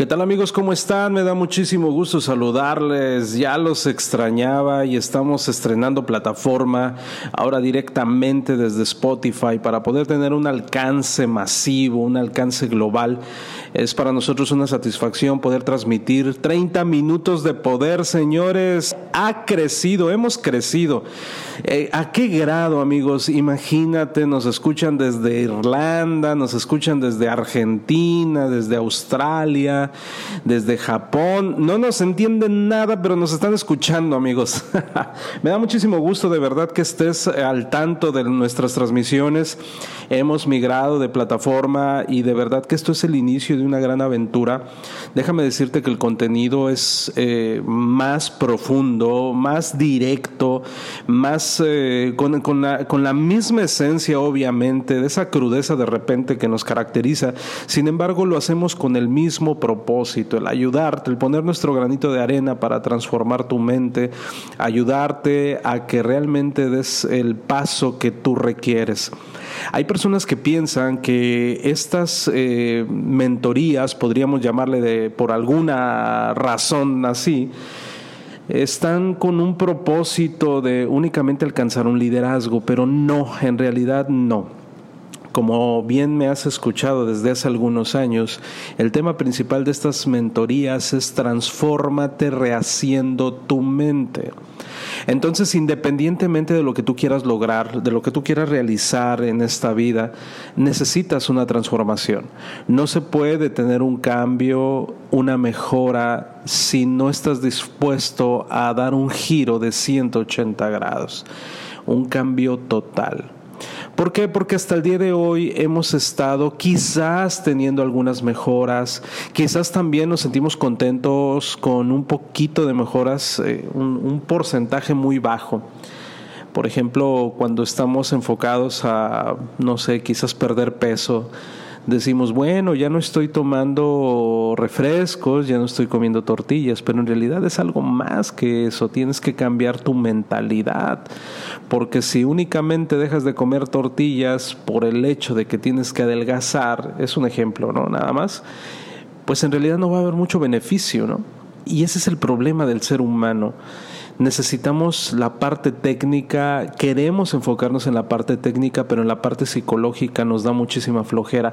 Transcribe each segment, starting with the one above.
¿Qué tal amigos? ¿Cómo están? Me da muchísimo gusto saludarles. Ya los extrañaba y estamos estrenando plataforma ahora directamente desde Spotify para poder tener un alcance masivo, un alcance global. Es para nosotros una satisfacción poder transmitir 30 minutos de poder, señores. Ha crecido, hemos crecido. Eh, ¿A qué grado, amigos? Imagínate, nos escuchan desde Irlanda, nos escuchan desde Argentina, desde Australia desde Japón. No nos entienden nada, pero nos están escuchando, amigos. Me da muchísimo gusto de verdad que estés al tanto de nuestras transmisiones. Hemos migrado de plataforma y de verdad que esto es el inicio de una gran aventura. Déjame decirte que el contenido es eh, más profundo, más directo, más eh, con, con, la, con la misma esencia, obviamente, de esa crudeza de repente que nos caracteriza. Sin embargo, lo hacemos con el mismo propósito el ayudarte, el poner nuestro granito de arena para transformar tu mente, ayudarte a que realmente des el paso que tú requieres. Hay personas que piensan que estas eh, mentorías, podríamos llamarle de, por alguna razón así, están con un propósito de únicamente alcanzar un liderazgo, pero no, en realidad no. Como bien me has escuchado desde hace algunos años, el tema principal de estas mentorías es transfórmate rehaciendo tu mente. Entonces, independientemente de lo que tú quieras lograr, de lo que tú quieras realizar en esta vida, necesitas una transformación. No se puede tener un cambio, una mejora, si no estás dispuesto a dar un giro de 180 grados, un cambio total. ¿Por qué? Porque hasta el día de hoy hemos estado quizás teniendo algunas mejoras, quizás también nos sentimos contentos con un poquito de mejoras, eh, un porcentaje muy bajo. Por ejemplo, cuando estamos enfocados a, no sé, quizás perder peso, decimos, bueno, ya no estoy tomando refrescos, ya no estoy comiendo tortillas, pero en realidad es algo más que eso, tienes que cambiar tu mentalidad, porque si únicamente dejas de comer tortillas por el hecho de que tienes que adelgazar, es un ejemplo, ¿no? Nada más, pues en realidad no va a haber mucho beneficio, ¿no? Y ese es el problema del ser humano necesitamos la parte técnica, queremos enfocarnos en la parte técnica, pero en la parte psicológica nos da muchísima flojera.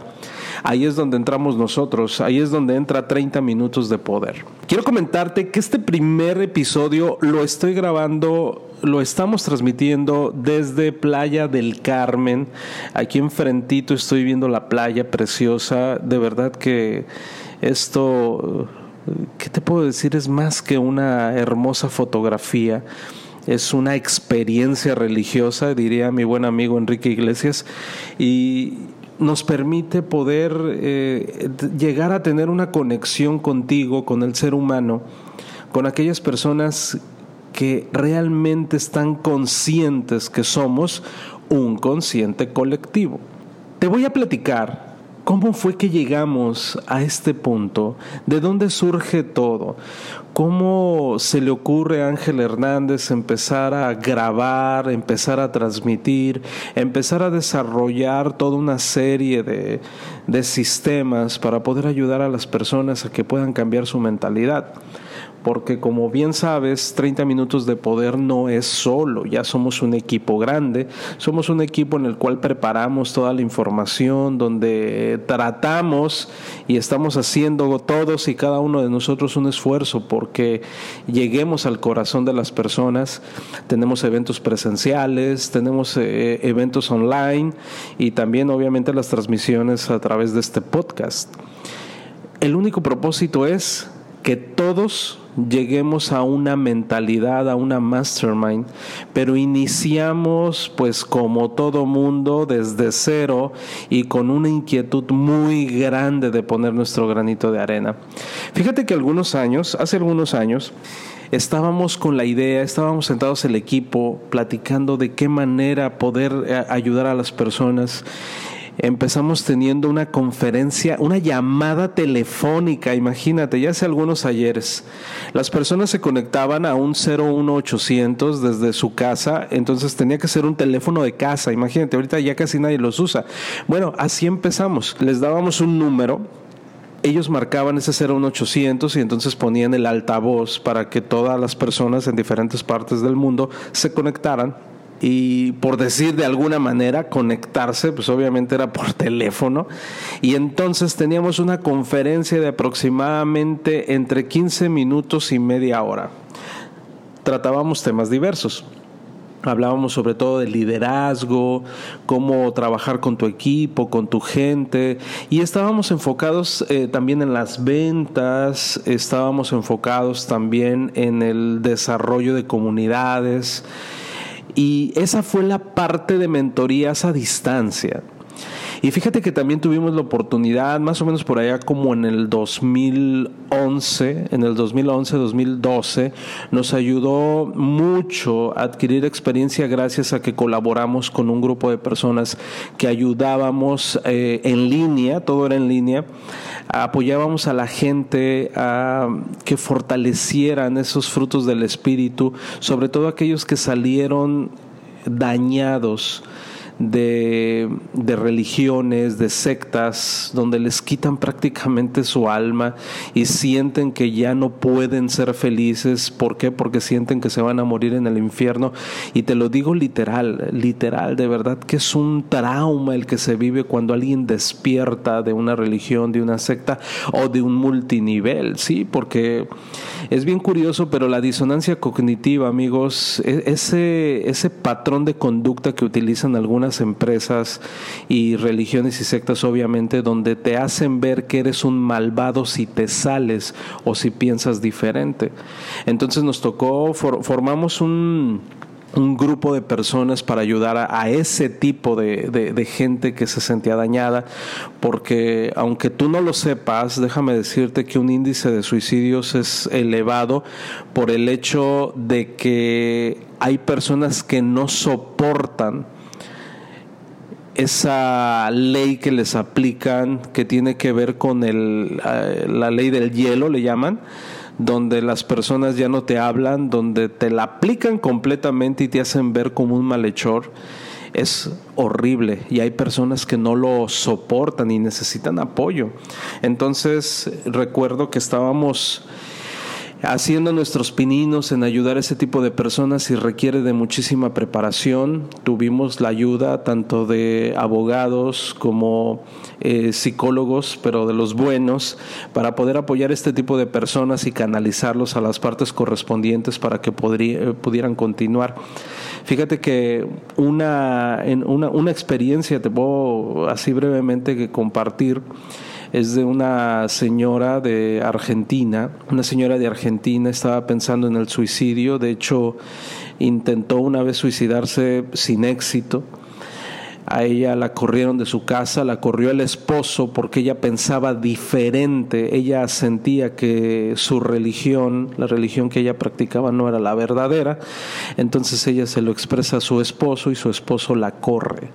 Ahí es donde entramos nosotros, ahí es donde entra 30 minutos de poder. Quiero comentarte que este primer episodio lo estoy grabando lo estamos transmitiendo desde Playa del Carmen. Aquí enfrentito estoy viendo la playa preciosa. De verdad que esto ¿qué te puedo decir? Es más que una hermosa fotografía. Es una experiencia religiosa, diría mi buen amigo Enrique Iglesias, y nos permite poder eh, llegar a tener una conexión contigo, con el ser humano, con aquellas personas que realmente están conscientes que somos un consciente colectivo. Te voy a platicar ¿Cómo fue que llegamos a este punto? ¿De dónde surge todo? ¿Cómo se le ocurre a Ángel Hernández empezar a grabar, empezar a transmitir, empezar a desarrollar toda una serie de, de sistemas para poder ayudar a las personas a que puedan cambiar su mentalidad? Porque como bien sabes, 30 minutos de poder no es solo, ya somos un equipo grande, somos un equipo en el cual preparamos toda la información, donde tratamos y estamos haciendo todos y cada uno de nosotros un esfuerzo porque lleguemos al corazón de las personas. Tenemos eventos presenciales, tenemos eh, eventos online y también obviamente las transmisiones a través de este podcast. El único propósito es que todos lleguemos a una mentalidad, a una mastermind, pero iniciamos pues como todo mundo desde cero y con una inquietud muy grande de poner nuestro granito de arena. Fíjate que algunos años, hace algunos años, estábamos con la idea, estábamos sentados el equipo platicando de qué manera poder eh, ayudar a las personas empezamos teniendo una conferencia, una llamada telefónica, imagínate, ya hace algunos ayeres. Las personas se conectaban a un 01800 desde su casa, entonces tenía que ser un teléfono de casa, imagínate, ahorita ya casi nadie los usa. Bueno, así empezamos, les dábamos un número ellos marcaban ese 01800 y entonces ponían el altavoz para que todas las personas en diferentes partes del mundo se conectaran y por decir de alguna manera conectarse, pues obviamente era por teléfono. Y entonces teníamos una conferencia de aproximadamente entre 15 minutos y media hora. Tratábamos temas diversos. Hablábamos sobre todo de liderazgo, cómo trabajar con tu equipo, con tu gente, y estábamos enfocados eh, también en las ventas, estábamos enfocados también en el desarrollo de comunidades, y esa fue la parte de mentorías a distancia. Y fíjate que también tuvimos la oportunidad, más o menos por allá como en el 2011, en el 2011-2012, nos ayudó mucho a adquirir experiencia gracias a que colaboramos con un grupo de personas que ayudábamos eh, en línea, todo era en línea, apoyábamos a la gente a que fortalecieran esos frutos del Espíritu, sobre todo aquellos que salieron dañados de, de, religiones, de sectas, donde les quitan prácticamente su alma y sienten que ya no pueden ser felices. ¿Por qué? Porque sienten que se van a morir en el infierno. Y te lo digo literal, literal, de verdad que es un trauma el que se vive cuando alguien despierta de una religión, de una secta o de un multinivel, ¿sí? Porque es bien curioso, pero la disonancia cognitiva, amigos, e, ese, ese patrón de conducta que utilizan algunas empresas y religiones y sectas, obviamente, donde te hacen ver que eres un malvado si te sales o si piensas diferente. Entonces nos tocó, formamos un un grupo de personas para ayudar a, ese tipo de, gente que se sentía dañada, porque aunque tú no lo sepas, déjame decirte que un índice de suicidios es elevado por el hecho de que hay personas que no soportan esa ley que les aplican, que tiene que ver con el, eh, la ley del hielo, le llaman, donde las personas ya no te hablan, donde te la aplican completamente y te hacen ver como un malhechor, es horrible y hay personas que no lo soportan y necesitan apoyo. Entonces recuerdo que estábamos haciendo nuestros pininos en ayudar a ese tipo de personas y requiere de muchísima preparación. Tuvimos la ayuda tanto de abogados como eh, psicólogos, pero de los buenos, para poder apoyar a este tipo de personas y canalizarlos a las partes correspondientes para que eh, pudieran continuar. Fíjate que una, una, una experiencia, te puedo así brevemente compartir, es de una señora de Argentina. Una señora de Argentina estaba pensando en el suicidio, de hecho intentó una vez suicidarse sin éxito. A ella la corrieron de su casa, la corrió el esposo porque ella pensaba diferente, ella sentía que su religión, la religión que ella practicaba no era la verdadera, entonces ella se lo expresa a su esposo y su esposo la corre.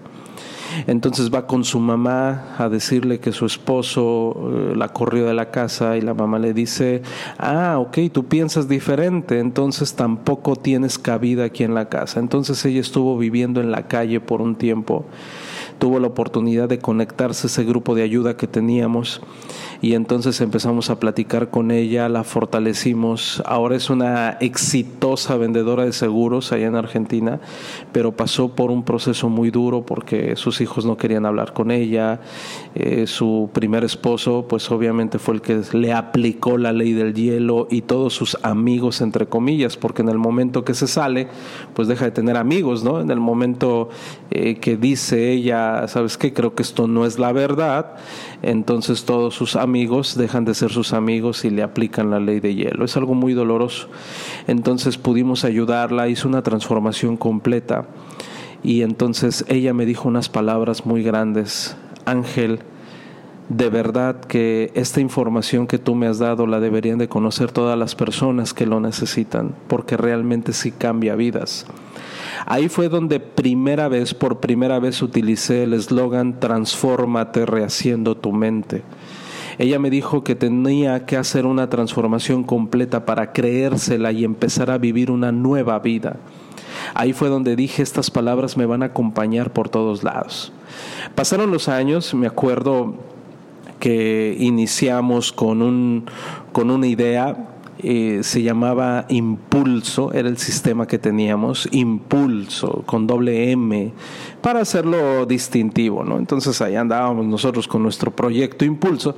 Entonces va con su mamá a decirle que su esposo eh, la corrió de la casa y la mamá le dice, ah, ok, tú piensas diferente, entonces tampoco tienes cabida aquí en la casa. Entonces ella estuvo viviendo en la calle por un tiempo tuvo la oportunidad de conectarse a ese grupo de ayuda que teníamos y entonces empezamos a platicar con ella, la fortalecimos. Ahora es una exitosa vendedora de seguros allá en Argentina, pero pasó por un proceso muy duro porque sus hijos no querían hablar con ella. Eh, su primer esposo, pues obviamente fue el que le aplicó la ley del hielo y todos sus amigos, entre comillas, porque en el momento que se sale, pues deja de tener amigos, ¿no? En el momento eh, que dice ella, ¿sabes qué? Creo que esto no es la verdad. Entonces todos sus amigos dejan de ser sus amigos y le aplican la ley de hielo. Es algo muy doloroso. Entonces pudimos ayudarla, hizo una transformación completa. Y entonces ella me dijo unas palabras muy grandes. Ángel, de verdad que esta información que tú me has dado la deberían de conocer todas las personas que lo necesitan, porque realmente sí cambia vidas. Ahí fue donde primera vez, por primera vez utilicé el eslogan Transfórmate rehaciendo tu mente. Ella me dijo que tenía que hacer una transformación completa para creérsela y empezar a vivir una nueva vida. Ahí fue donde dije, estas palabras me van a acompañar por todos lados. Pasaron los años, me acuerdo que iniciamos con, un, con una idea, eh, se llamaba Impulso, era el sistema que teníamos, Impulso, con doble M, para hacerlo distintivo, ¿no? Entonces ahí andábamos nosotros con nuestro proyecto Impulso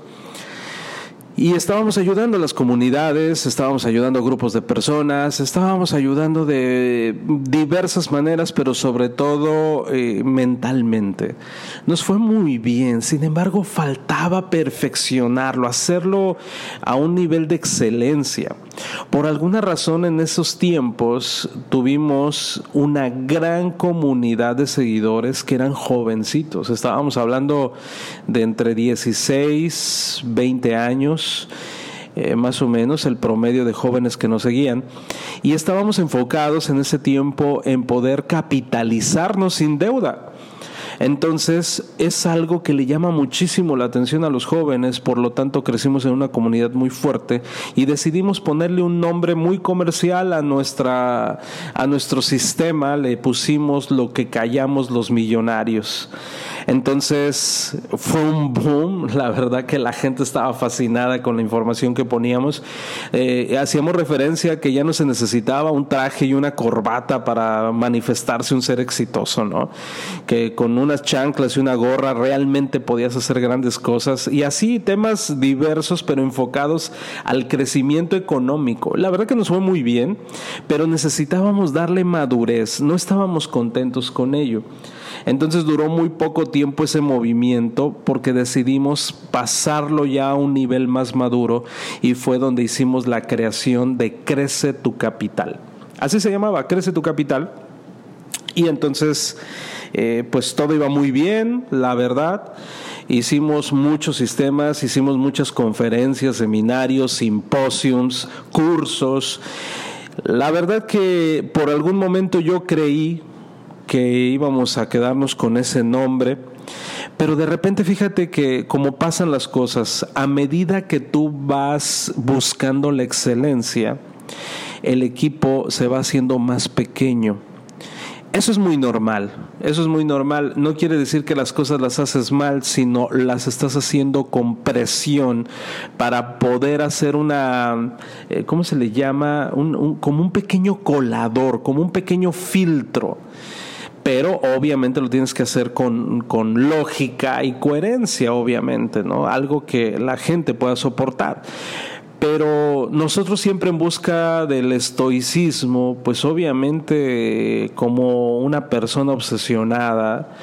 y estábamos ayudando a las comunidades, estábamos ayudando a grupos de personas, estábamos ayudando de diversas maneras, pero sobre todo eh, mentalmente. Nos fue muy bien, sin embargo faltaba perfeccionarlo, hacerlo a un nivel de excelencia. Por alguna razón en esos tiempos tuvimos una gran comunidad de seguidores que eran jovencitos. Estábamos hablando de entre 16, 20 años. Eh, más o menos el promedio de jóvenes que nos seguían y estábamos enfocados en ese tiempo en poder capitalizarnos sin deuda. Entonces es algo que le llama muchísimo la atención a los jóvenes, por lo tanto crecimos en una comunidad muy fuerte y decidimos ponerle un nombre muy comercial a, nuestra, a nuestro sistema, le pusimos lo que callamos los millonarios. Entonces fue un boom, la verdad que la gente estaba fascinada con la información que poníamos. Eh, hacíamos referencia a que ya no se necesitaba un traje y una corbata para manifestarse un ser exitoso, ¿no? Que con unas chanclas y una gorra realmente podías hacer grandes cosas y así temas diversos pero enfocados al crecimiento económico. La verdad que nos fue muy bien, pero necesitábamos darle madurez, no estábamos contentos con ello. Entonces duró muy poco tiempo ese movimiento porque decidimos pasarlo ya a un nivel más maduro y fue donde hicimos la creación de Crece tu Capital. Así se llamaba, Crece tu Capital. Y entonces eh, pues todo iba muy bien, la verdad. Hicimos muchos sistemas, hicimos muchas conferencias, seminarios, simposiums, cursos. La verdad que por algún momento yo creí que íbamos a quedarnos con ese nombre, pero de repente fíjate que como pasan las cosas, a medida que tú vas buscando la excelencia, el equipo se va haciendo más pequeño eso es muy normal, eso es muy normal. No quiere decir que las cosas las haces mal, sino las estás haciendo con presión para poder hacer una, eh, ¿cómo se le llama? como un pequeño colador, como un pequeño filtro pero obviamente lo tienes que hacer con, con, lógica y coherencia, obviamente, ¿no? Algo que la gente pueda soportar. Pero nosotros siempre en busca del estoicismo, pues obviamente como una persona obsesionada,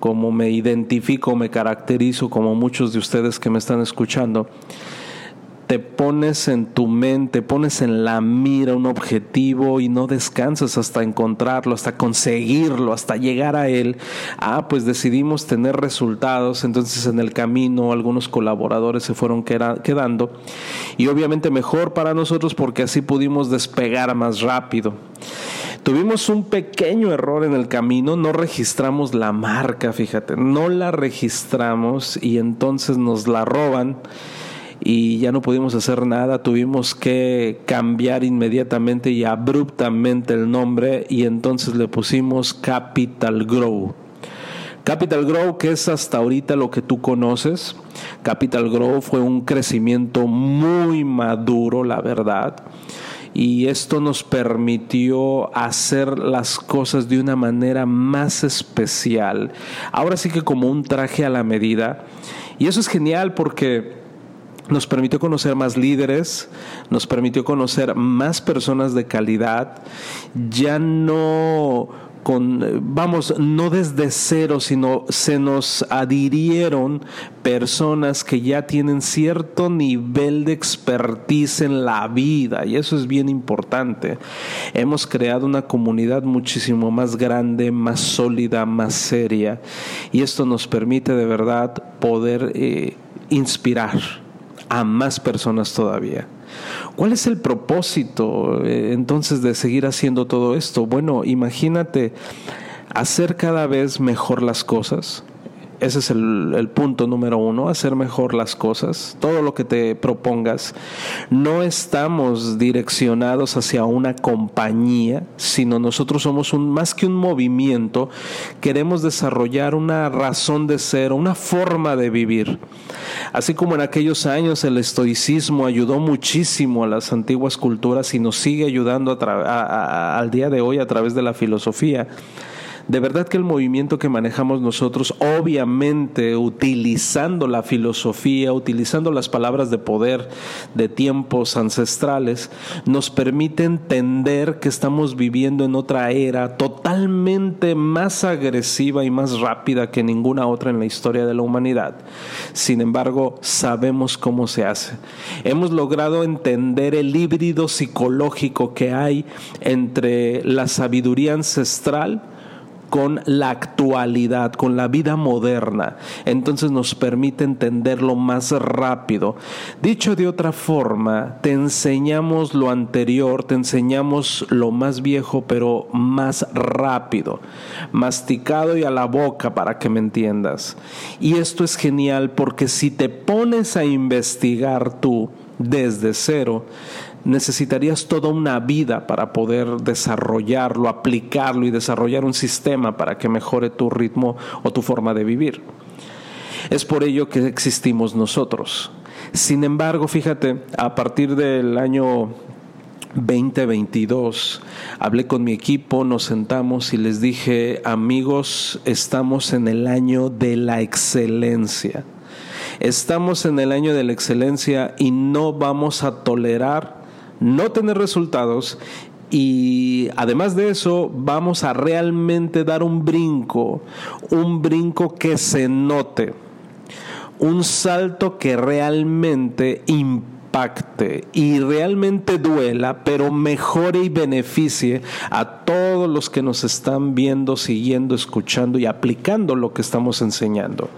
como me identifico, me caracterizo, como muchos de ustedes que me están escuchando, te pones en tu mente, pones en la mira un objetivo y no descansas hasta encontrarlo, hasta conseguirlo, hasta llegar a él. Ah, pues decidimos tener resultados, entonces en el camino algunos colaboradores se fueron quedando y obviamente mejor para nosotros porque así pudimos despegar más rápido. Tuvimos un pequeño error en el camino, no registramos la marca, fíjate, no la registramos y entonces nos la roban y ya no pudimos hacer nada, tuvimos que cambiar inmediatamente y abruptamente el nombre y entonces le pusimos Capital Grow. Capital Grow, que es hasta ahorita lo que tú conoces. Capital Grow fue un crecimiento muy maduro, la verdad. Y esto nos permitió hacer las cosas de una manera más especial. Ahora sí que como un traje a la medida. Y eso es genial porque nos permitió conocer más líderes, nos permitió conocer más personas de calidad, ya no con, vamos, no desde cero, sino se nos adhirieron personas que ya tienen cierto nivel de expertise en la vida y eso es bien importante. Hemos creado una comunidad muchísimo más grande, más sólida, más seria y esto nos permite de verdad poder eh, inspirar a más personas todavía. ¿Cuál es el propósito eh, entonces de seguir haciendo todo esto? Bueno, imagínate hacer cada vez mejor las cosas, ese es el, punto número uno, hacer mejor las cosas, todo lo que te propongas. No estamos direccionados hacia una compañía, sino nosotros somos más que un movimiento, queremos desarrollar una razón de ser, una forma de vivir. Así como en aquellos años el estoicismo ayudó muchísimo a las antiguas culturas y nos sigue ayudando al día de hoy a través de la filosofía de verdad que el movimiento que manejamos nosotros, obviamente utilizando la filosofía, utilizando las palabras de poder de tiempos ancestrales, nos permite entender que estamos viviendo en otra era totalmente más agresiva y más rápida que ninguna otra en la historia de la humanidad. Sin embargo, sabemos cómo se hace. Hemos logrado entender el híbrido psicológico que hay entre la sabiduría ancestral, con la actualidad, con la vida moderna. Entonces nos permite entenderlo más rápido. Dicho de otra forma, te enseñamos lo anterior, te enseñamos lo más viejo, pero más rápido, masticado y a la boca para que me entiendas. Y esto es genial porque si te pones a investigar tú desde cero, necesitarías toda una vida para poder desarrollarlo, aplicarlo y desarrollar un sistema para que mejore tu ritmo o tu forma de vivir. Es por ello que existimos nosotros. Sin embargo, fíjate, a partir del año 2022. Hablé con mi equipo, nos sentamos y les dije, amigos, estamos en el año de la excelencia. Estamos en el año de la excelencia y no vamos a tolerar no tener resultados y además de eso vamos a realmente dar un brinco, un brinco que se note, un salto que realmente impacte y realmente duela, pero mejore y beneficie a todos los que nos están viendo, siguiendo, escuchando y aplicando lo que estamos enseñando.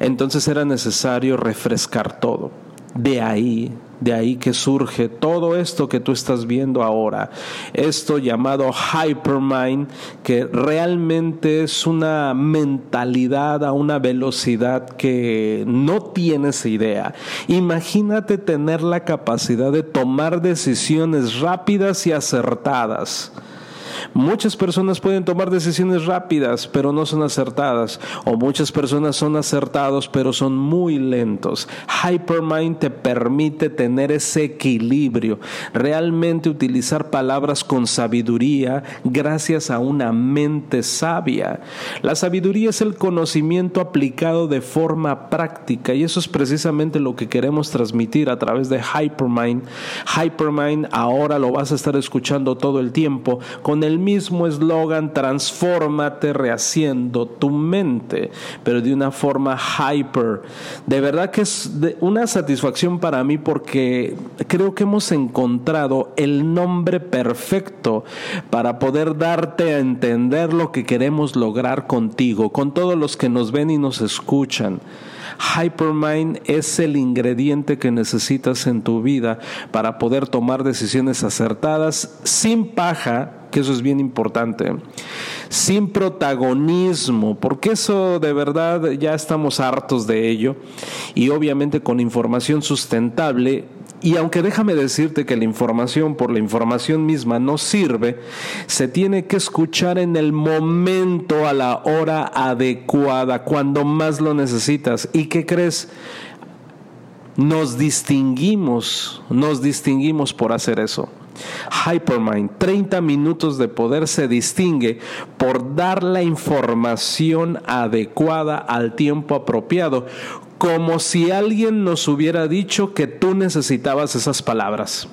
Entonces era necesario refrescar todo. De ahí de ahí que surge todo esto que tú estás viendo ahora, esto llamado hypermind, que realmente es una mentalidad a una velocidad que no tienes idea. Imagínate tener la capacidad de tomar decisiones rápidas y acertadas Muchas personas pueden tomar decisiones rápidas, pero no son acertadas. O muchas personas son acertados, pero son muy lentos. Hypermind te permite tener ese equilibrio, realmente utilizar palabras con sabiduría gracias a una mente sabia. La sabiduría es el conocimiento aplicado de forma práctica y eso es precisamente lo que queremos transmitir a través de Hypermind. Hypermind ahora lo vas a estar escuchando todo el tiempo con el mismo eslogan, transfórmate rehaciendo tu mente, pero de una forma hyper. De verdad que es una satisfacción para mí porque creo que hemos encontrado el nombre perfecto para poder darte a entender lo que queremos lograr contigo, con todos los que nos ven y nos escuchan. Hypermind es el ingrediente que necesitas en tu vida para poder tomar decisiones acertadas sin paja, que eso es bien importante, sin protagonismo, porque eso de verdad ya estamos hartos de ello, y obviamente con información sustentable y aunque déjame decirte que la información por la información misma no sirve, se tiene que escuchar en el momento, a la hora adecuada, cuando más lo necesitas. ¿Y qué crees? Nos distinguimos, nos distinguimos por hacer eso. Hypermind, 30 minutos de poder se distingue por dar la información adecuada al tiempo apropiado, como si alguien nos hubiera dicho que tú necesitabas esas palabras.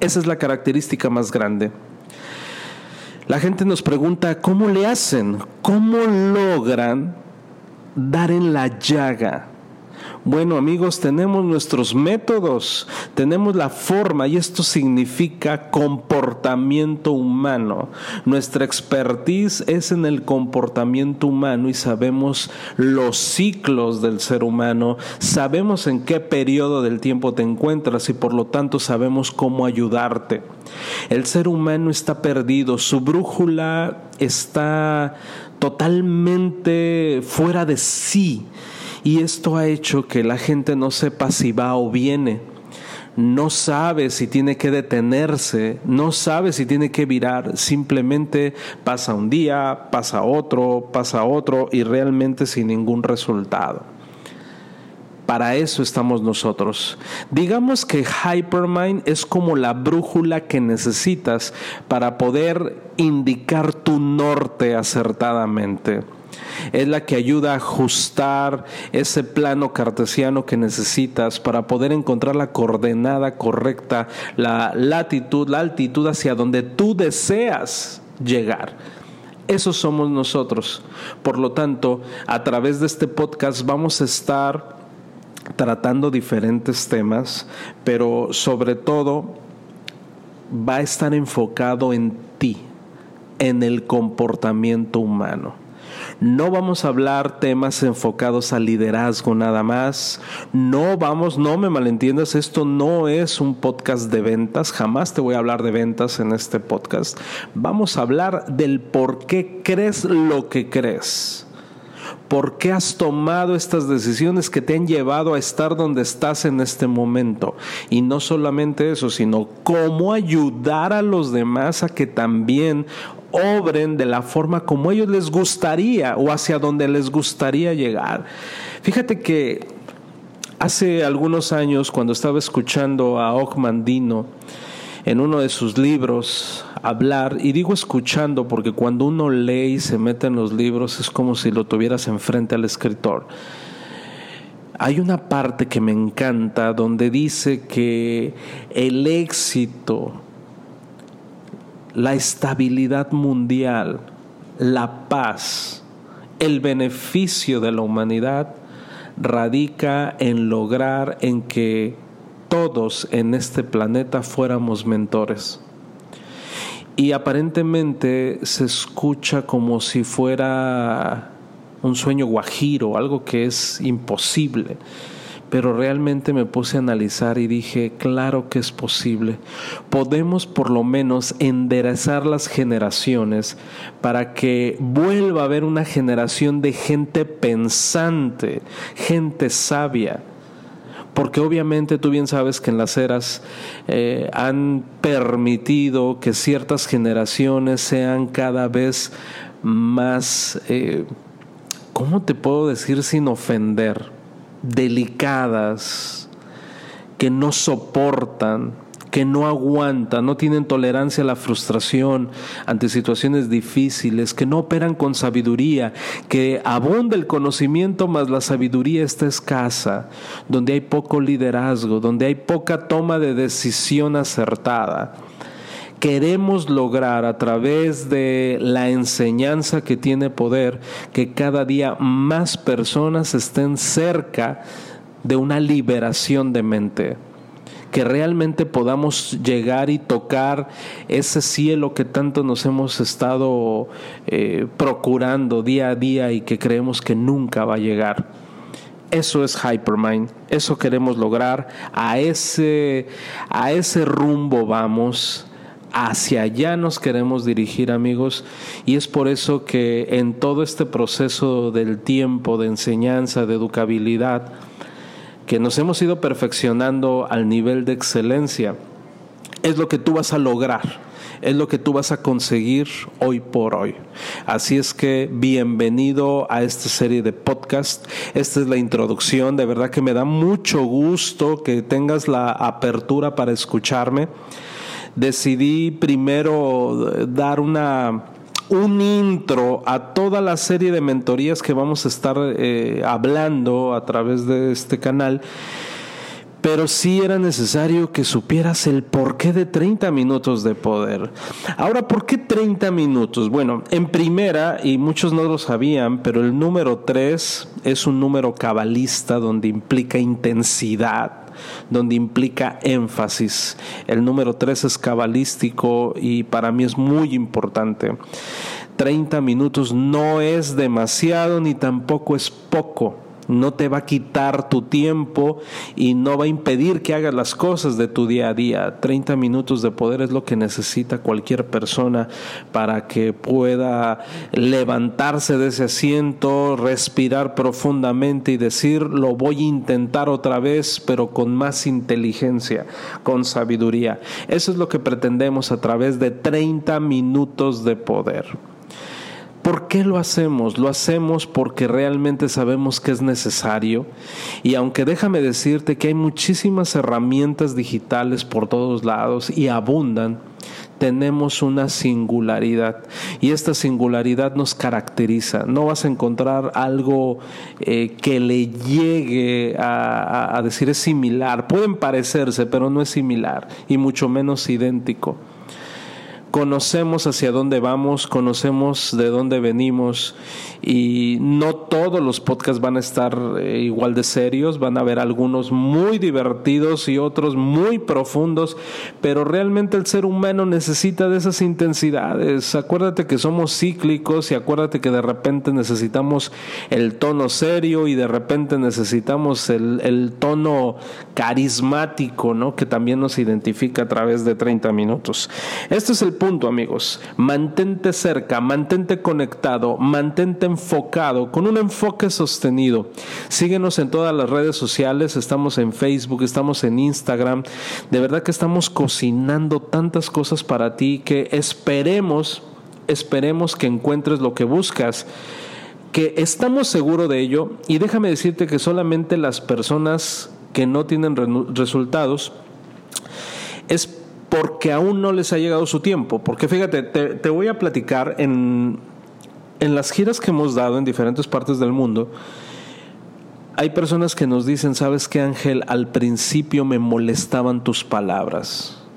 Esa es la característica más grande. La gente nos pregunta, ¿cómo le hacen? ¿Cómo logran dar en la llaga? Bueno amigos, tenemos nuestros métodos, tenemos la forma y esto significa comportamiento humano. Nuestra expertise es en el comportamiento humano y sabemos los ciclos del ser humano, sabemos en qué periodo del tiempo te encuentras y por lo tanto sabemos cómo ayudarte. El ser humano está perdido, su brújula está totalmente fuera de sí y esto ha hecho que la gente no sepa si va o viene. No sabe si tiene que detenerse, no sabe si tiene que virar, simplemente pasa un día, pasa otro, pasa otro y realmente sin ningún resultado. Para eso estamos nosotros. Digamos que Hypermind es como la brújula que necesitas para poder indicar tu norte acertadamente es la que ayuda a ajustar ese plano cartesiano que necesitas para poder encontrar la coordenada correcta, la latitud, la altitud hacia donde tú deseas llegar. Eso somos nosotros. Por lo tanto, a través de este podcast vamos a estar tratando diferentes temas, pero sobre todo va a estar enfocado en ti, en el comportamiento humano. No vamos a hablar temas enfocados al liderazgo nada más. No vamos, no me malentiendas, esto no es un podcast de ventas. Jamás te voy a hablar de ventas en este podcast. Vamos a hablar del por qué crees lo que crees. ¿Por qué has tomado estas decisiones que te han llevado a estar donde estás en este momento? Y no solamente eso, sino cómo ayudar a los demás a que también obren de la forma como ellos les gustaría o hacia donde les gustaría llegar. Fíjate que hace algunos años, cuando estaba escuchando a Mandino en uno de sus libros hablar, y digo escuchando porque cuando uno lee y se mete en los libros es como si lo tuvieras enfrente al escritor. Hay una parte que me encanta donde dice que el éxito la estabilidad mundial, la paz, el beneficio de la humanidad radica en lograr en que todos en este planeta fuéramos mentores. Y aparentemente se escucha como si fuera un sueño guajiro, algo que es imposible pero realmente me puse a analizar y dije, claro que es posible. Podemos por lo menos enderezar las generaciones para que vuelva a haber una generación de gente pensante, gente sabia. Porque obviamente tú bien sabes que en las eras eh, han permitido que ciertas generaciones sean cada vez más, eh, ¿cómo te puedo decir sin ofender? Delicadas, que no soportan, que no aguantan, no tienen tolerancia a la frustración ante situaciones difíciles, que no operan con sabiduría, que abunda el conocimiento, mas la sabiduría está escasa, donde hay poco liderazgo, donde hay poca toma de decisión acertada queremos lograr a través de la enseñanza que tiene poder que cada día más personas estén cerca de una liberación de mente que realmente podamos llegar y tocar ese cielo que tanto nos hemos estado eh, procurando día a día y que creemos que nunca va a llegar. Eso es Hypermind, eso queremos lograr, a ese, a ese rumbo vamos hacia allá nos queremos dirigir amigos y es por eso que en todo este proceso del tiempo de enseñanza, de educabilidad, que nos hemos ido perfeccionando al nivel de excelencia, es lo que tú vas a lograr, es lo que tú vas a conseguir hoy por hoy. Así es que bienvenido a esta serie de podcast. Esta es la introducción, de verdad que me da mucho gusto que tengas la apertura para escucharme decidí primero dar una un intro a toda la serie de mentorías que vamos a estar eh, hablando a través de este canal pero sí era necesario que supieras el porqué de 30 minutos de poder. Ahora, ¿por qué 30 minutos? Bueno, en primera, y muchos no lo sabían, pero el número 3 es un número cabalista donde implica intensidad donde implica énfasis. El número 3 es cabalístico y para mí es muy importante. 30 minutos no es demasiado ni tampoco es poco no te va a quitar tu tiempo y no va a impedir que hagas las cosas de tu día a día. 30 minutos de poder es lo que necesita cualquier persona para que pueda levantarse de ese asiento, respirar profundamente y decir, lo voy a intentar otra vez, pero con más inteligencia, con sabiduría. Eso es lo que pretendemos a través de 30 minutos de poder. ¿Por qué lo hacemos? Lo hacemos porque realmente sabemos que es necesario y aunque déjame decirte que hay muchísimas herramientas digitales por todos lados y abundan, tenemos una singularidad y esta singularidad nos caracteriza. No vas a encontrar algo eh, que le llegue a, a decir es similar. Pueden parecerse, pero no es similar y mucho menos idéntico conocemos hacia dónde vamos, conocemos de dónde venimos y no todos los podcasts van a estar eh, igual de serios, van a haber algunos muy divertidos y otros muy profundos, pero realmente el ser humano necesita de esas intensidades. Acuérdate que somos cíclicos y acuérdate que de repente necesitamos el tono serio y de repente necesitamos el, el tono carismático, ¿no? Que también nos identifica a través de 30 minutos. Este es el punto, amigos. Mantente cerca, mantente conectado, mantente enfocado, con un enfoque sostenido. Síguenos en todas las redes sociales, estamos en Facebook, estamos en Instagram. De verdad que estamos cocinando tantas cosas para ti que esperemos, esperemos que encuentres lo que buscas que estamos seguros de ello y déjame decirte que solamente las personas que no tienen resultados es porque aún no les ha llegado su tiempo. Porque fíjate, te, te voy a platicar en, en las giras que hemos dado en diferentes partes del mundo, hay personas que nos dicen, sabes qué Ángel, al principio me molestaban tus palabras.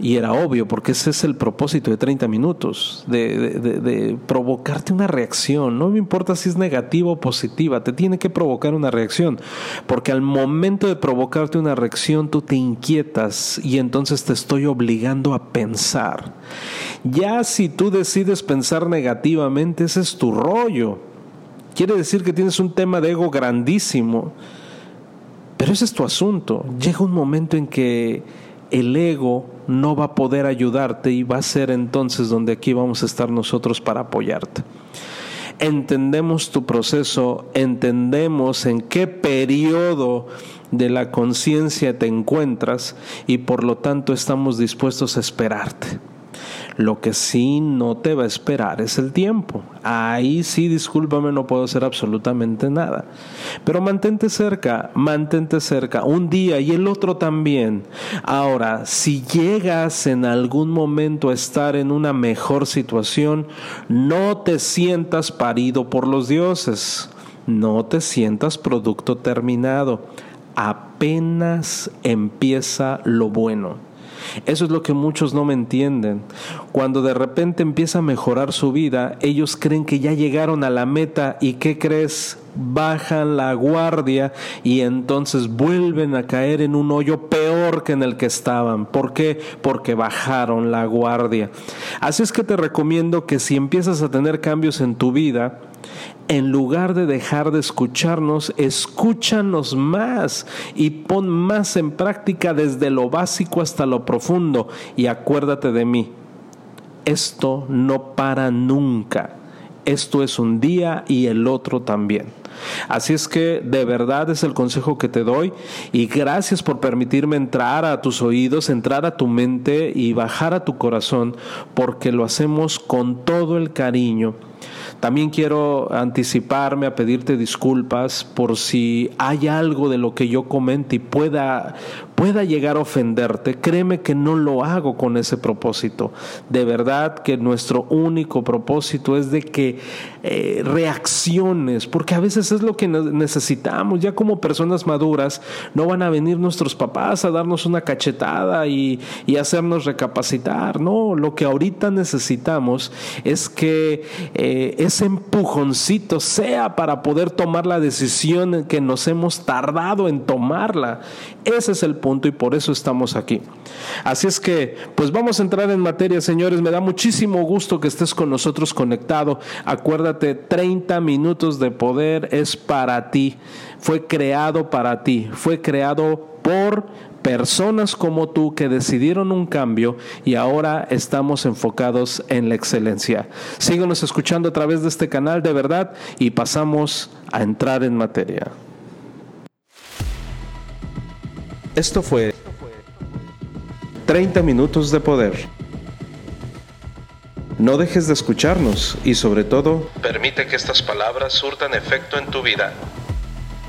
Y era obvio, porque ese es el propósito de 30 minutos, de, provocarte una reacción. No me importa si es negativa o positiva, te tiene que provocar una reacción. Porque al momento de provocarte una reacción, tú te inquietas y entonces te estoy obligando a pensar. Ya si tú decides pensar negativamente, ese es tu rollo. Quiere decir que tienes un tema de ego grandísimo. Pero ese es tu asunto. Llega un momento en que el ego no va a poder ayudarte y va a ser entonces donde aquí vamos a estar nosotros para apoyarte. Entendemos tu proceso, entendemos en qué periodo de la conciencia te encuentras y por lo tanto estamos dispuestos a esperarte. Lo que sí no te va a esperar es el tiempo. Ahí sí, discúlpame, no puedo hacer absolutamente nada. Pero mantente cerca, mantente cerca, un día y el otro también. Ahora, si llegas en algún momento a estar en una mejor situación, no te sientas parido por los dioses. No te sientas producto terminado. Apenas empieza lo bueno. Eso es lo que muchos no me entienden. Cuando de repente empieza a mejorar su vida, ellos creen que ya llegaron a la meta y ¿qué crees? Bajan la guardia y entonces vuelven a caer en un hoyo peor que en el que estaban. ¿Por qué? Porque bajaron la guardia. Así es que te recomiendo que si empiezas a tener cambios en tu vida, en lugar de dejar de escucharnos, escúchanos más y pon más en práctica desde lo básico hasta lo profundo y acuérdate de mí. Esto no para nunca. Esto es un día y el otro también. Así es que de verdad es el consejo que te doy y gracias por permitirme entrar a tus oídos, entrar a tu mente y bajar a tu corazón porque lo hacemos con todo el cariño también quiero anticiparme a pedirte disculpas por si hay algo de lo que yo comente y pueda, pueda llegar a ofenderte, créeme que no lo hago con ese propósito. De verdad que nuestro único propósito es de que eh, reacciones, porque a veces es lo que necesitamos. Ya como personas maduras, no van a venir nuestros papás a darnos una cachetada y, hacernos recapacitar. No, lo que ahorita necesitamos es que eh, ese empujoncito sea para poder tomar la decisión que nos hemos tardado en tomarla. Ese es el punto y por eso estamos aquí. Así es que, pues vamos a entrar en materia, señores. Me da muchísimo gusto que estés con nosotros conectado. Acuérdate, 30 minutos de poder es para ti. Fue creado para ti. Fue creado por personas como tú que decidieron un cambio y ahora estamos enfocados en la excelencia. Síguenos escuchando a través de este canal de verdad y pasamos a entrar en materia. Esto fue 30 minutos de poder. No dejes de escucharnos y sobre todo, permite que estas palabras surtan efecto en tu vida.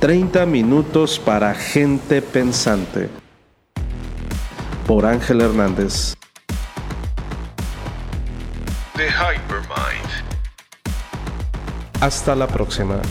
30 minutos para gente pensante por Ángel Hernández. The Hypermind. Hasta la próxima.